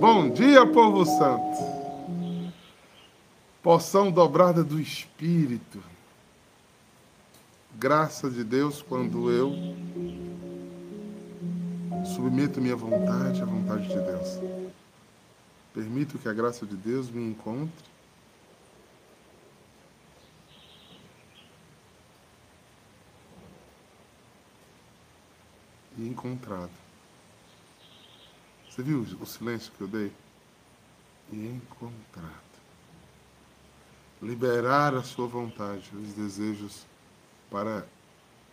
Bom dia, povo santo. Porção dobrada do Espírito. Graça de Deus quando eu submeto minha vontade à vontade de Deus. Permito que a graça de Deus me encontre. E encontrado. Você viu o silêncio que eu dei? E encontrado. Liberar a sua vontade, os desejos para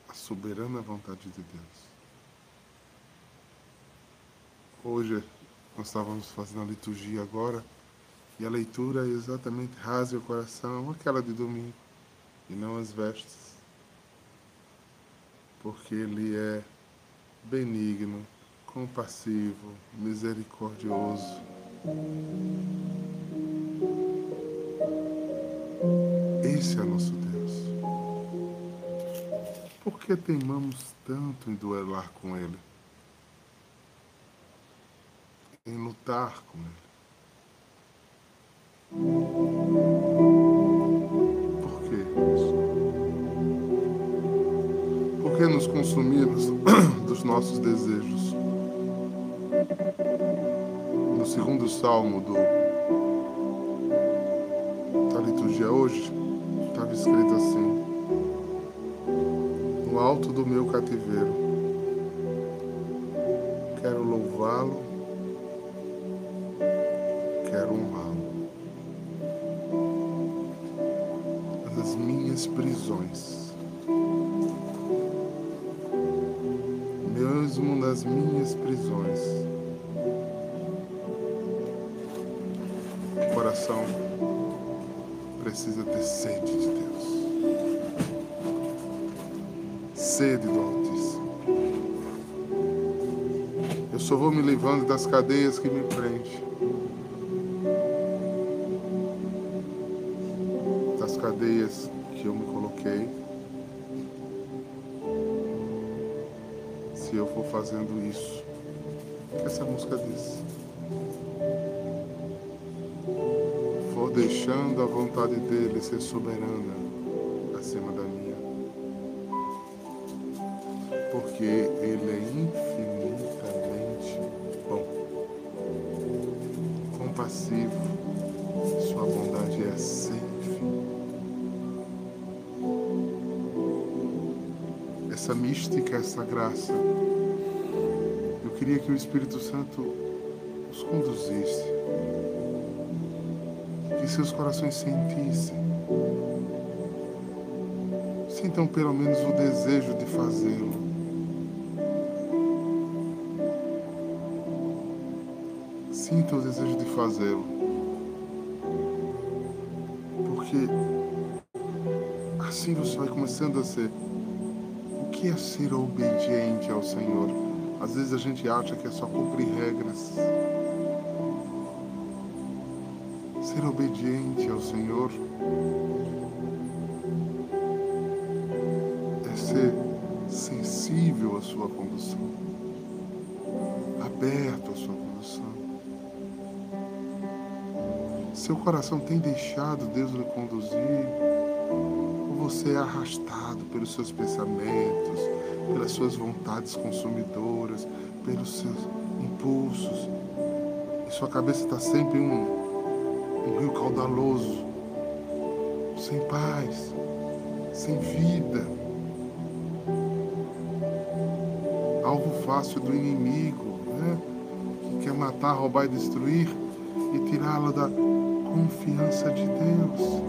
a soberana vontade de Deus. Hoje nós estávamos fazendo a liturgia agora e a leitura é exatamente rase o coração, aquela de domingo, e não as vestes. Porque Ele é benigno, compassivo, misericordioso. Esse é nosso Deus. Por que teimamos tanto em duelar com Ele? Em lutar com Ele? Por que? Por que nos consumimos dos nossos desejos? No segundo salmo do, da liturgia hoje, estava escrito assim: No alto do meu cativeiro, quero louvá-lo, quero honrá-lo. Nas minhas prisões, mesmo nas minhas prisões, coração precisa ter sede de Deus. Sede do Altíssimo. Eu só vou me livrando das cadeias que me prendem. Das cadeias que eu me coloquei. Se eu for fazendo isso. Essa música diz? Deixando a vontade dele ser soberana acima da minha. Porque ele é infinitamente bom, compassivo, sua bondade é sem fim. Essa mística, essa graça, eu queria que o Espírito Santo os conduzisse que seus corações sentissem. Sintam pelo menos o desejo de fazê-lo. Sinta o desejo de fazê-lo. Porque assim você vai começando a ser. O que é ser obediente ao Senhor? Às vezes a gente acha que é só cumprir regras. Ser obediente ao Senhor é ser sensível à sua condução, aberto à sua condução. Seu coração tem deixado Deus lhe conduzir, ou você é arrastado pelos seus pensamentos, pelas suas vontades consumidoras, pelos seus impulsos, e sua cabeça está sempre um rio caudaloso, sem paz, sem vida, alvo fácil do inimigo, né? que quer matar, roubar e destruir e tirá-lo da confiança de Deus,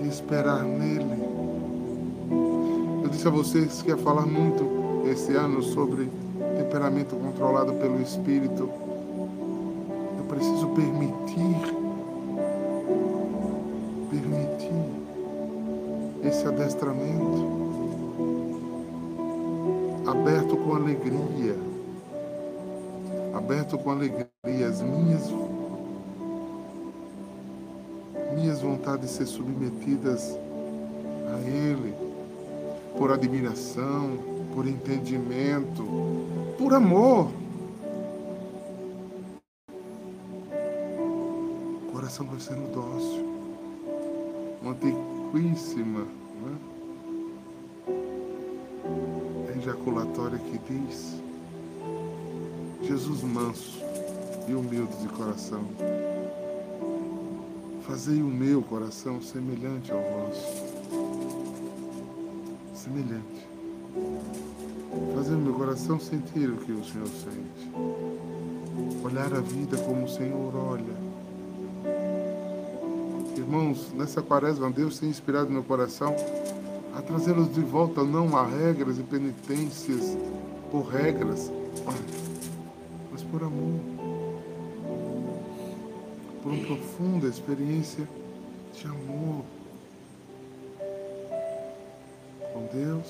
de esperar nele. Eu disse a vocês que ia falar muito esse ano sobre temperamento controlado pelo Espírito permitir, permitir esse adestramento aberto com alegria, aberto com alegria as minhas minhas vontades ser submetidas a Ele por admiração, por entendimento, por amor coração vai sendo dócil. Uma antiquíssima né? ejaculatória que diz: Jesus manso e humilde de coração, fazei o meu coração semelhante ao vosso. Semelhante. Fazer o meu coração sentir o que o Senhor sente. Olhar a vida como o Senhor olha. Irmãos, nessa quaresma, Deus tem inspirado meu coração a trazê-los de volta não a regras e penitências por regras, mas por amor. Por uma profunda experiência de amor com Deus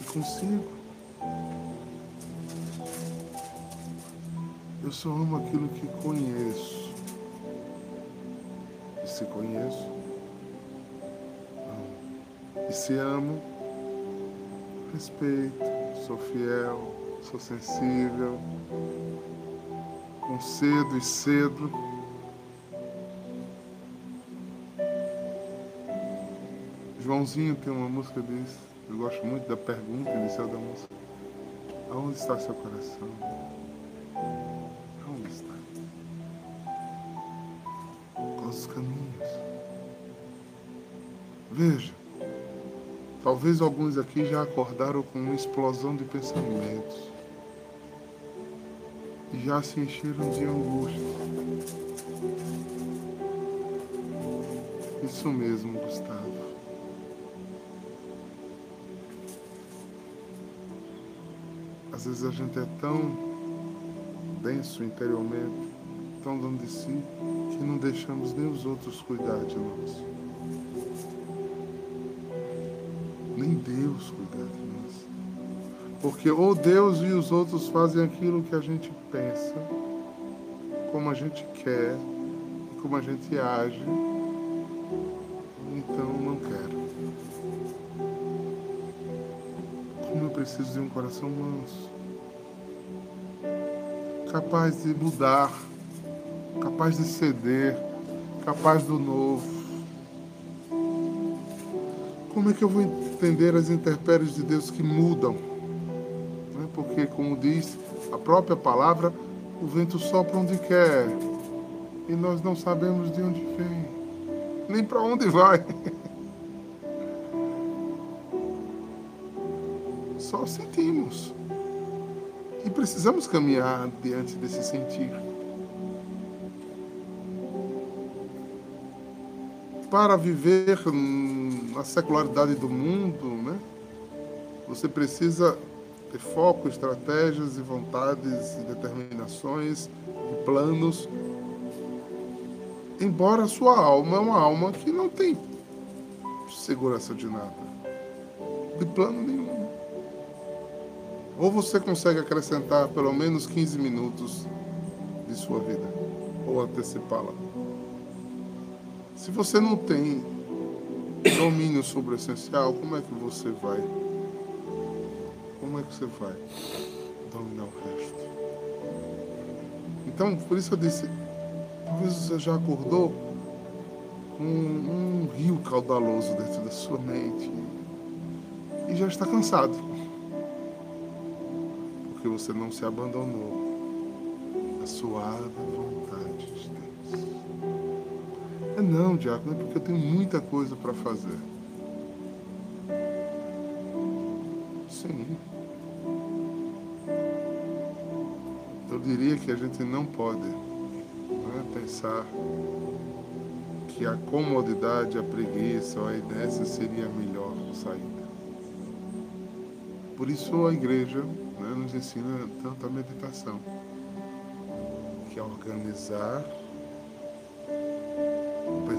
e consigo. Eu só amo aquilo que conheço. Se conheço, amo. E se amo, respeito, sou fiel, sou sensível, concedo e cedo. Joãozinho tem uma música disso. Eu gosto muito da pergunta inicial da música. Aonde está seu coração? Talvez alguns aqui já acordaram com uma explosão de pensamentos e já se encheram de angústia. Isso mesmo, Gustavo. Às vezes a gente é tão denso interiormente, tão dono de si, que não deixamos nem os outros cuidar de nós. Deus cuidar de nós. Porque ou Deus e os outros fazem aquilo que a gente pensa, como a gente quer, como a gente age, então não quero. Como eu preciso de um coração manso, capaz de mudar, capaz de ceder, capaz do novo. Como é que eu vou entender as intempéries de Deus que mudam? Né? Porque, como diz a própria palavra, o vento sopra onde quer e nós não sabemos de onde vem, nem para onde vai. Só sentimos. E precisamos caminhar diante desse sentir. Para viver na secularidade do mundo, né? Você precisa ter foco, estratégias e vontades e determinações e planos. Embora a sua alma é uma alma que não tem segurança de nada, de plano nenhum. Ou você consegue acrescentar pelo menos 15 minutos de sua vida, ou antecipá-la. Se você não tem domínio sobre o essencial, como é que você vai? Como é que você vai dominar o resto? Então, por isso eu disse, talvez você já acordou com um rio caudaloso dentro da sua mente e já está cansado porque você não se abandonou à suave vontade não, diácono, é porque eu tenho muita coisa para fazer. Sim. Eu diria que a gente não pode né, pensar que a comodidade, a preguiça ou a inércia seria a melhor saída. Por isso a igreja né, nos ensina tanto a meditação, que é organizar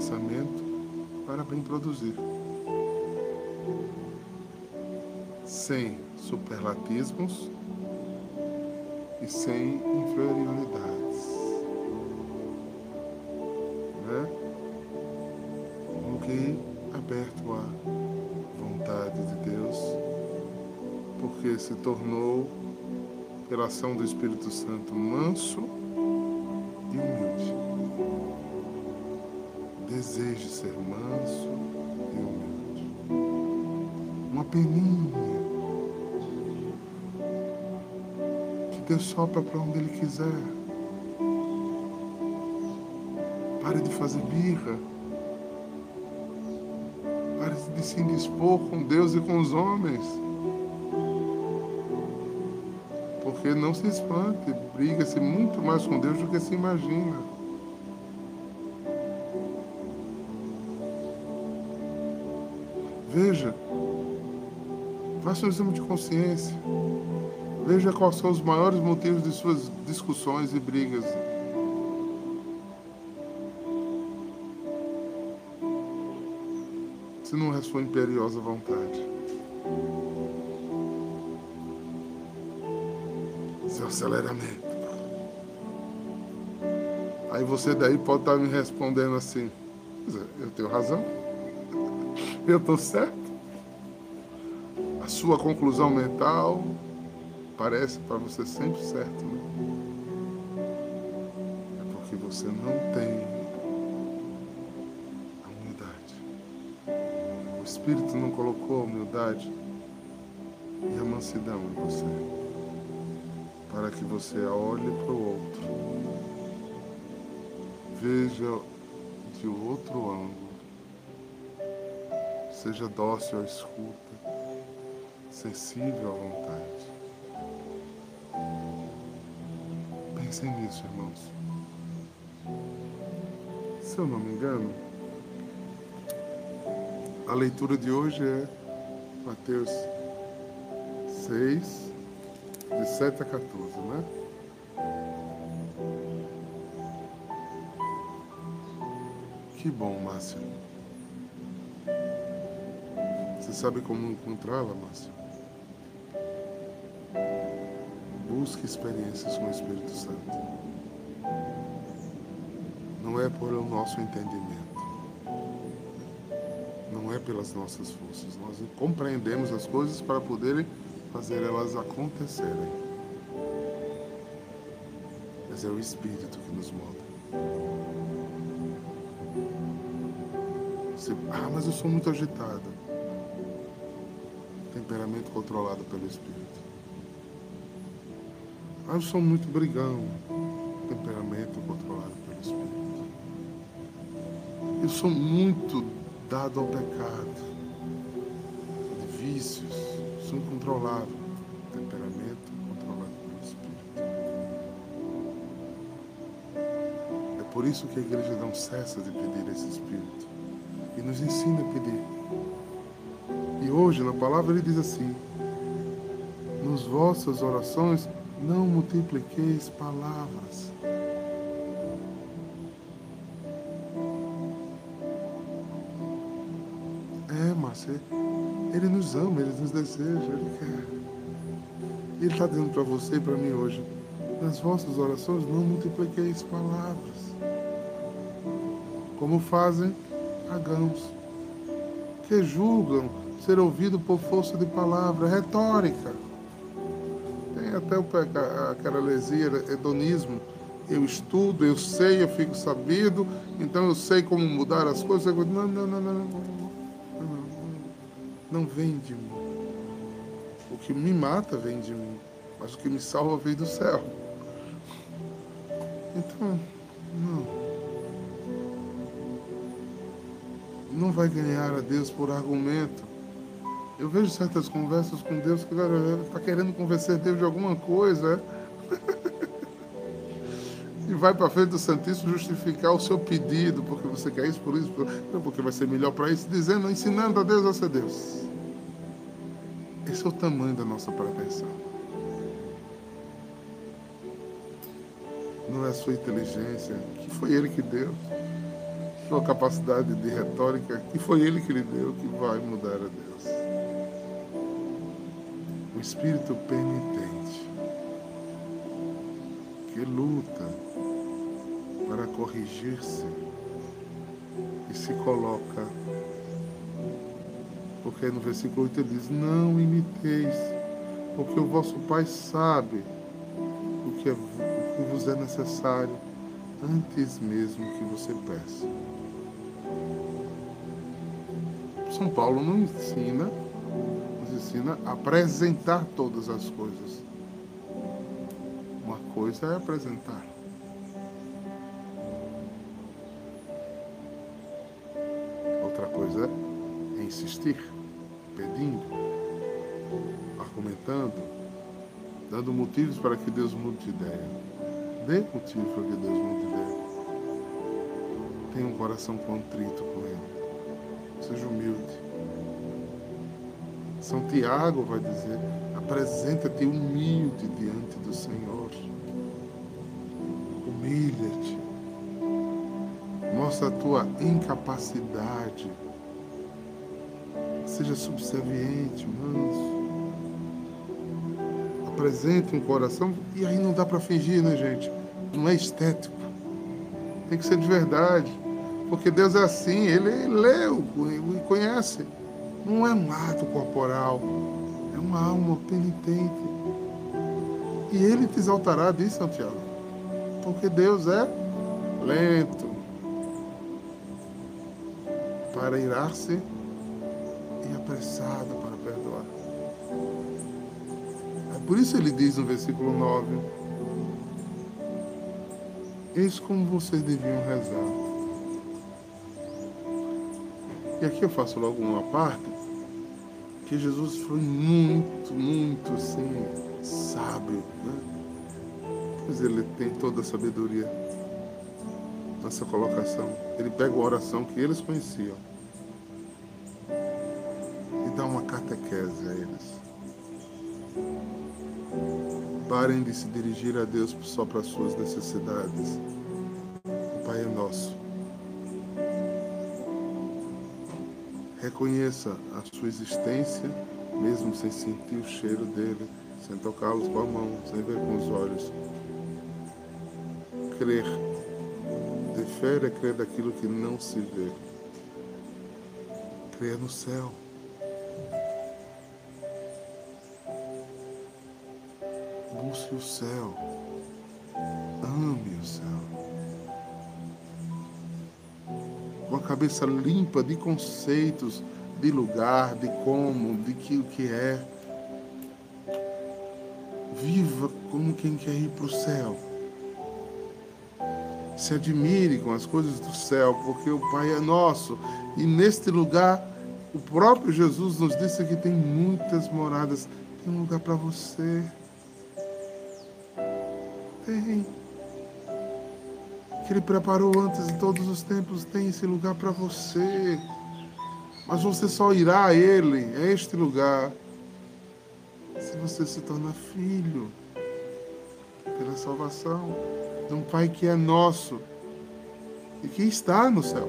pensamento para bem produzir. Sem superlatismos e sem inferioridades. Né? Ok, aberto à vontade de Deus porque se tornou, pela ação do Espírito Santo, manso e humilde. Deseje ser manso e humilde. Uma peninha. Que Deus sopra para onde Ele quiser. Pare de fazer birra. Pare de se indispor com Deus e com os homens. Porque não se espante, briga-se muito mais com Deus do que se imagina. Faça um exame de consciência. Veja quais são os maiores motivos de suas discussões e brigas. Se não é sua imperiosa vontade. Seu aceleramento. Aí você daí pode estar me respondendo assim, eu tenho razão. Eu estou certo? A sua conclusão mental parece para você sempre certo, né? É porque você não tem a humildade. O Espírito não colocou a humildade e a mansidão em você. Para que você olhe para o outro, veja de outro ângulo Seja dócil à escuta, sensível à vontade. Pensem nisso, irmãos. Se eu não me engano, a leitura de hoje é Mateus 6, de 7 a 14, né? Que bom, Márcio. Você sabe como encontrá-la, Márcio? Busque experiências com o Espírito Santo. Não é por o nosso entendimento. Não é pelas nossas forças. Nós compreendemos as coisas para poderem fazer elas acontecerem. Mas é o Espírito que nos molda. Você, ah, mas eu sou muito agitado temperamento controlado pelo Espírito. Ah, eu sou muito brigão, temperamento controlado pelo Espírito. Eu sou muito dado ao pecado, de vícios, sou incontrolável, temperamento controlado pelo Espírito. É por isso que a igreja não cessa de pedir esse Espírito. E nos ensina a pedir. E hoje, na palavra, ele diz assim: Nos vossas orações não multipliqueis palavras. É, Márcia, ele nos ama, ele nos deseja, ele quer. Ele está dizendo para você e para mim hoje: nas vossas orações não multipliqueis palavras, como fazem pagãos, que julgam ser ouvido por força de palavra, retórica. Tem até aquela heresia, hedonismo. Eu estudo, eu sei, eu fico sabido, então eu sei como mudar as coisas. Não, não, não, não, não, não, não vem de mim. O que me mata vem de mim, mas o que me salva vem do céu. Então, não. Não vai ganhar a Deus por argumento. Eu vejo certas conversas com Deus que está querendo convencer Deus de alguma coisa. e vai para frente do Santíssimo justificar o seu pedido, porque você quer isso, por isso, porque vai ser melhor para isso, dizendo, ensinando a Deus a ser Deus. Esse é o tamanho da nossa pretensão. Não é a sua inteligência, que foi Ele que deu. Sua capacidade de retórica, que foi Ele que lhe deu, que vai mudar a Deus espírito penitente, que luta para corrigir-se e se coloca, porque no versículo 8 ele diz: Não imiteis, porque o vosso Pai sabe o que, é, o que vos é necessário antes mesmo que você peça. São Paulo não ensina, nos ensina a apresentar todas as coisas. Uma coisa é apresentar. Outra coisa é insistir, pedindo, argumentando, dando motivos para que Deus mude de ideia. Dê motivo para que Deus mude de ideia. Tenha um coração contrito com Ele. Seja humilde. São Tiago vai dizer: apresenta-te humilde diante do Senhor. Humilha-te. Mostra a tua incapacidade. Seja subserviente, manso. Apresente um coração. E aí não dá para fingir, né, gente? Não é estético. Tem que ser de verdade. Porque Deus é assim, Ele leu e conhece. Não é um ato corporal, é uma alma penitente. E Ele te exaltará, diz Santiago. Porque Deus é lento para irar-se e apressado para perdoar. É por isso ele diz no versículo 9: Eis como vocês deviam rezar. E aqui eu faço logo uma parte, que Jesus foi muito, muito assim, sábio, né? Pois ele tem toda a sabedoria nessa colocação. Ele pega a oração que eles conheciam e dá uma catequese a eles. Parem de se dirigir a Deus só para as suas necessidades. O Pai é nosso Reconheça a sua existência, mesmo sem sentir o cheiro dele, sem tocá-los com a mão, sem ver com os olhos. Crer. De fé é crer daquilo que não se vê. Crer no céu. Busque o céu. Com a cabeça limpa de conceitos, de lugar, de como, de que o que é. Viva como quem quer ir para o céu. Se admire com as coisas do céu, porque o Pai é nosso. E neste lugar, o próprio Jesus nos disse que tem muitas moradas. Tem um lugar para você. Tem que Ele preparou antes de todos os tempos, tem esse lugar para você. Mas você só irá a Ele, a este lugar, se você se torna filho pela salvação de um Pai que é nosso e que está no céu.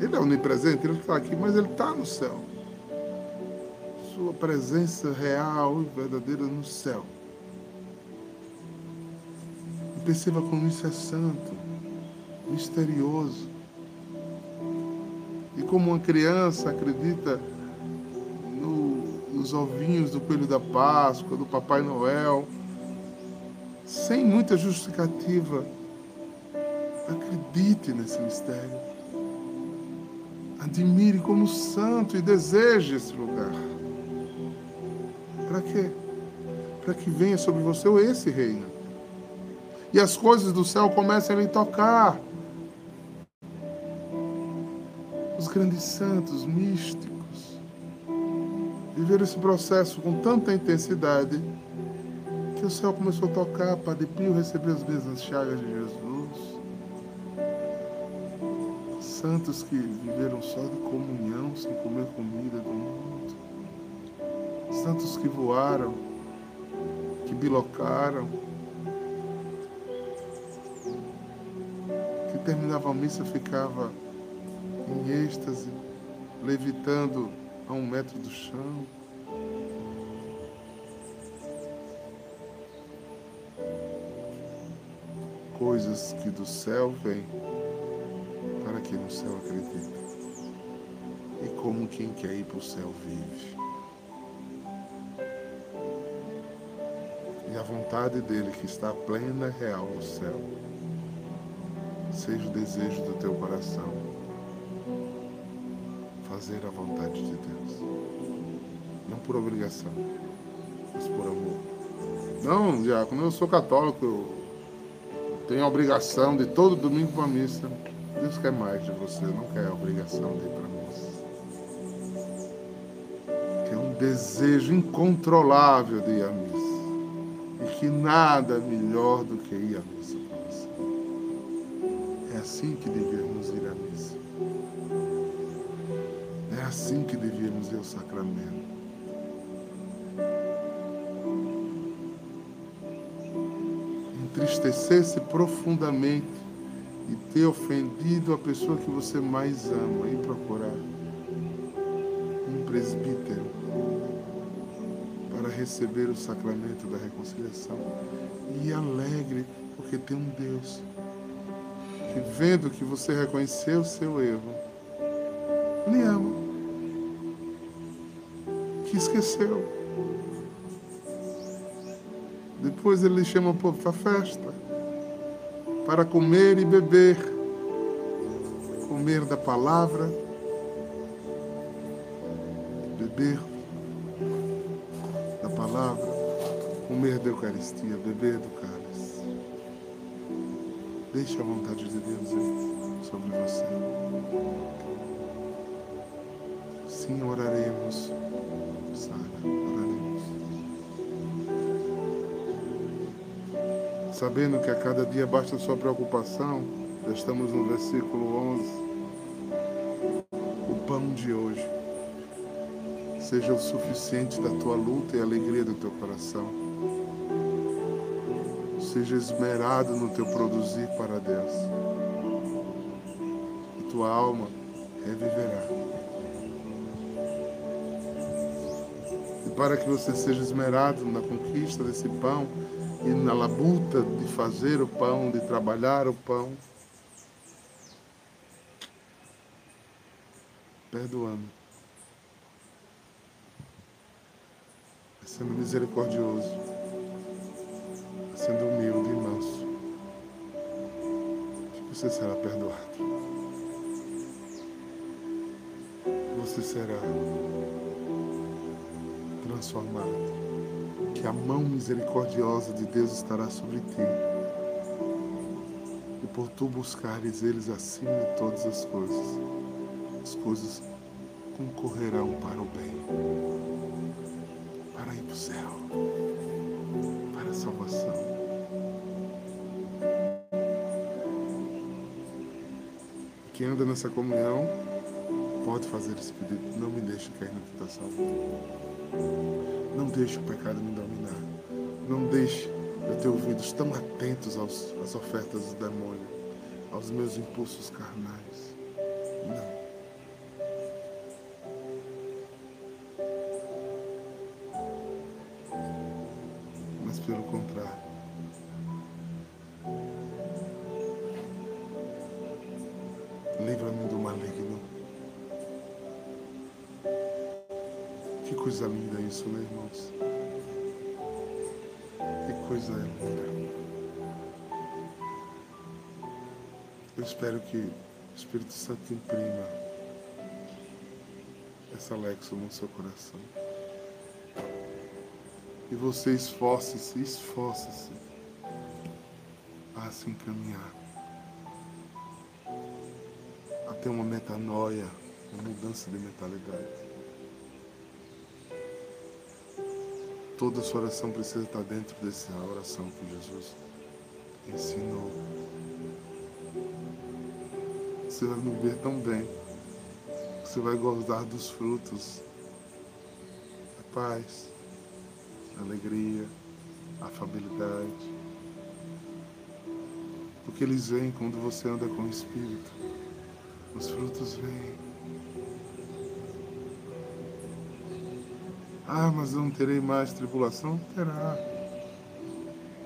Ele é onipresente, ele está aqui, mas ele está no céu. Sua presença real e verdadeira no céu. Perceba como isso é santo, misterioso. E como uma criança acredita no, nos ovinhos do coelho da Páscoa, do Papai Noel, sem muita justificativa, acredite nesse mistério. Admire como santo e deseje esse lugar. Para quê? Para que venha sobre você esse reino e as coisas do céu começam a lhe tocar. Os grandes santos místicos viveram esse processo com tanta intensidade que o céu começou a tocar, Padre Pio recebeu as mesmas chagas de Jesus. Santos que viveram só de comunhão, sem comer comida do mundo. Santos que voaram, que bilocaram, terminava a missa, ficava em êxtase, levitando a um metro do chão. Coisas que do céu vêm para quem no céu acredita. E como quem quer ir para o céu vive. E a vontade dele, que está plena e real no céu, seja o desejo do teu coração. Fazer a vontade de Deus. Não por obrigação, mas por amor. Não, diácono, eu sou católico, eu tenho a obrigação de todo domingo para a missa. Deus quer mais de você, não quer a obrigação de ir para a missa. Quer um desejo incontrolável de ir à missa. E que nada é melhor do que ir à missa. É assim que devemos ir à missa. É assim que devíamos ir ao sacramento. Entristecer-se profundamente e ter ofendido a pessoa que você mais ama e procurar um presbítero para receber o sacramento da reconciliação e alegre porque tem um Deus que vendo que você reconheceu o seu erro lhe ama que esqueceu depois ele chama para a festa para comer e beber, comer da palavra, beber da palavra, comer da Eucaristia, beber do cálice. Deixe a vontade de Deus sobre você. Sim, oraremos, Sara. sabendo que a cada dia basta a sua preocupação, já estamos no versículo 11. O pão de hoje seja o suficiente da tua luta e alegria do teu coração. Seja esmerado no teu produzir para Deus. E tua alma reviverá. E para que você seja esmerado na conquista desse pão, e na labuta de fazer o pão, de trabalhar o pão, perdoando, sendo misericordioso, sendo humilde e manso, você será perdoado. Você será transformado que a mão misericordiosa de Deus estará sobre ti. E por tu buscares eles acima de todas as coisas, as coisas concorrerão para o bem, para ir para o céu, para a salvação. Nessa comunhão pode fazer esse pedido. Não me deixe cair na tentação. Não deixe o pecado me dominar. Não deixe eu ter ouvidos tão atentos aos, às ofertas do demônio, aos meus impulsos carnais. Não. Mas pelo contrário. Isso, né, irmãos? Que coisa linda. Eu espero que o Espírito Santo imprima essa lexo no seu coração. E você esforce-se, esforce-se a se encaminhar até uma metanoia, uma mudança de mentalidade. Toda a sua oração precisa estar dentro dessa oração que Jesus ensinou. Você vai viver tão bem. Você vai gozar dos frutos. A paz, a alegria, a afabilidade. Porque eles vêm quando você anda com o Espírito. Os frutos vêm. Ah, mas eu não terei mais tribulação? Terá.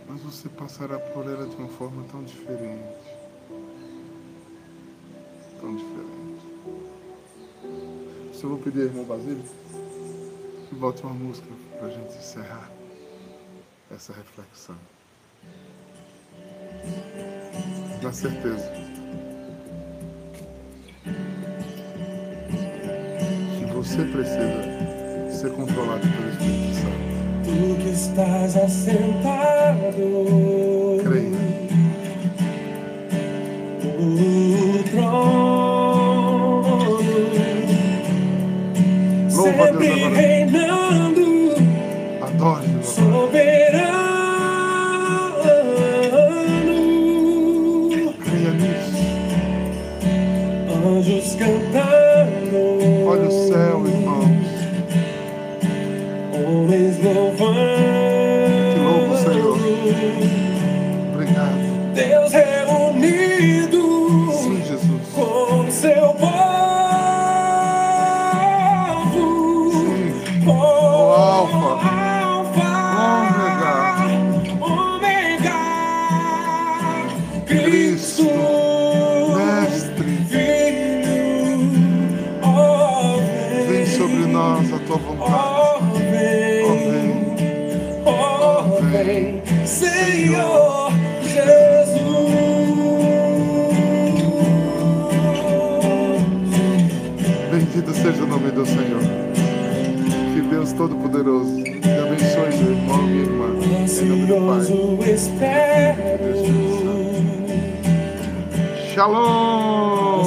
Mas você passará por ela de uma forma tão diferente. Tão diferente. Eu vou pedir ao irmão Basílio que bote uma música para a gente encerrar. essa reflexão. Na certeza que você precisa ser controlado pelo Espírito Santo. Tu que estás assentado. Creia. O trono. Louva a Deus agora. Do Senhor. Que Deus Todo-Poderoso te abençoe, meu irmão e minha irmã. Em nome do Pai. Ansioso espero Shalom!